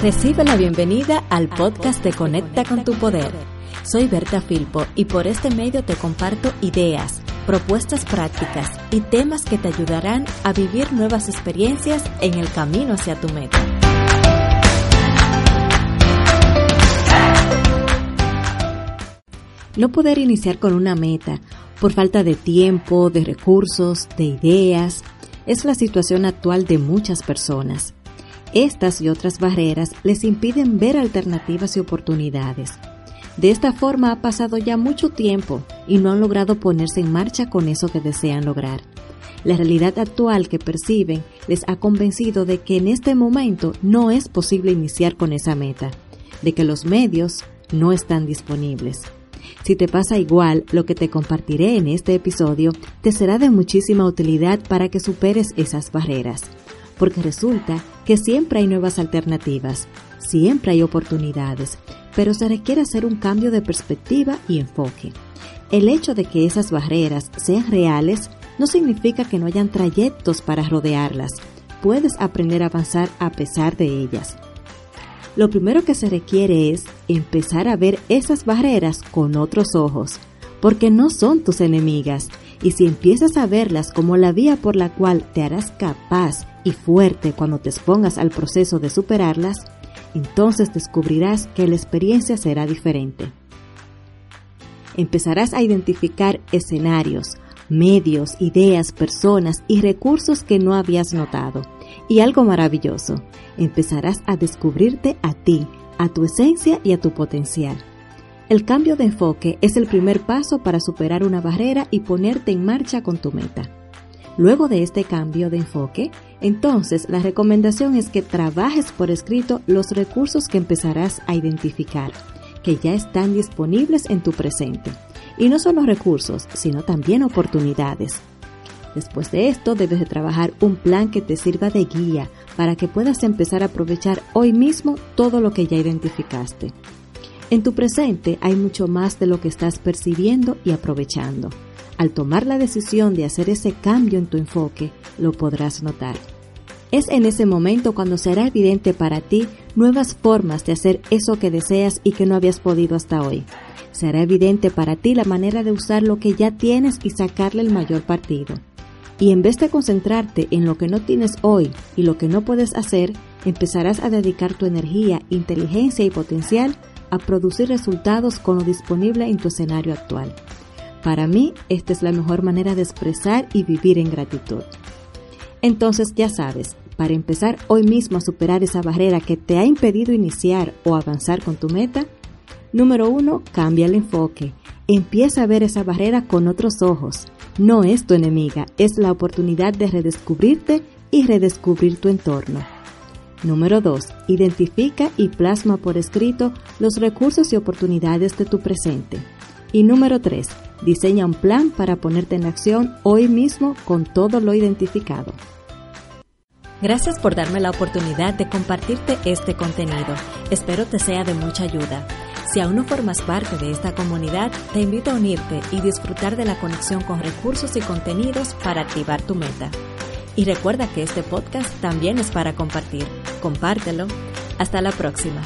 Recibe la bienvenida al podcast de Conecta con tu Poder. Soy Berta Filpo y por este medio te comparto ideas, propuestas prácticas y temas que te ayudarán a vivir nuevas experiencias en el camino hacia tu meta. No poder iniciar con una meta por falta de tiempo, de recursos, de ideas, es la situación actual de muchas personas. Estas y otras barreras les impiden ver alternativas y oportunidades. De esta forma ha pasado ya mucho tiempo y no han logrado ponerse en marcha con eso que desean lograr. La realidad actual que perciben les ha convencido de que en este momento no es posible iniciar con esa meta, de que los medios no están disponibles. Si te pasa igual, lo que te compartiré en este episodio te será de muchísima utilidad para que superes esas barreras porque resulta que siempre hay nuevas alternativas, siempre hay oportunidades, pero se requiere hacer un cambio de perspectiva y enfoque. El hecho de que esas barreras sean reales no significa que no hayan trayectos para rodearlas. Puedes aprender a avanzar a pesar de ellas. Lo primero que se requiere es empezar a ver esas barreras con otros ojos, porque no son tus enemigas, y si empiezas a verlas como la vía por la cual te harás capaz y fuerte cuando te expongas al proceso de superarlas, entonces descubrirás que la experiencia será diferente. Empezarás a identificar escenarios, medios, ideas, personas y recursos que no habías notado. Y algo maravilloso, empezarás a descubrirte a ti, a tu esencia y a tu potencial. El cambio de enfoque es el primer paso para superar una barrera y ponerte en marcha con tu meta. Luego de este cambio de enfoque, entonces la recomendación es que trabajes por escrito los recursos que empezarás a identificar, que ya están disponibles en tu presente. Y no solo recursos, sino también oportunidades. Después de esto, debes de trabajar un plan que te sirva de guía para que puedas empezar a aprovechar hoy mismo todo lo que ya identificaste. En tu presente hay mucho más de lo que estás percibiendo y aprovechando. Al tomar la decisión de hacer ese cambio en tu enfoque, lo podrás notar. Es en ese momento cuando será evidente para ti nuevas formas de hacer eso que deseas y que no habías podido hasta hoy. Será evidente para ti la manera de usar lo que ya tienes y sacarle el mayor partido. Y en vez de concentrarte en lo que no tienes hoy y lo que no puedes hacer, empezarás a dedicar tu energía, inteligencia y potencial a producir resultados con lo disponible en tu escenario actual. Para mí, esta es la mejor manera de expresar y vivir en gratitud. Entonces ya sabes, para empezar hoy mismo a superar esa barrera que te ha impedido iniciar o avanzar con tu meta, número uno, cambia el enfoque. Empieza a ver esa barrera con otros ojos. No es tu enemiga, es la oportunidad de redescubrirte y redescubrir tu entorno. Número 2. Identifica y plasma por escrito los recursos y oportunidades de tu presente. Y número 3. Diseña un plan para ponerte en acción hoy mismo con todo lo identificado. Gracias por darme la oportunidad de compartirte este contenido. Espero te sea de mucha ayuda. Si aún no formas parte de esta comunidad, te invito a unirte y disfrutar de la conexión con recursos y contenidos para activar tu meta. Y recuerda que este podcast también es para compartir. Compártelo. Hasta la próxima.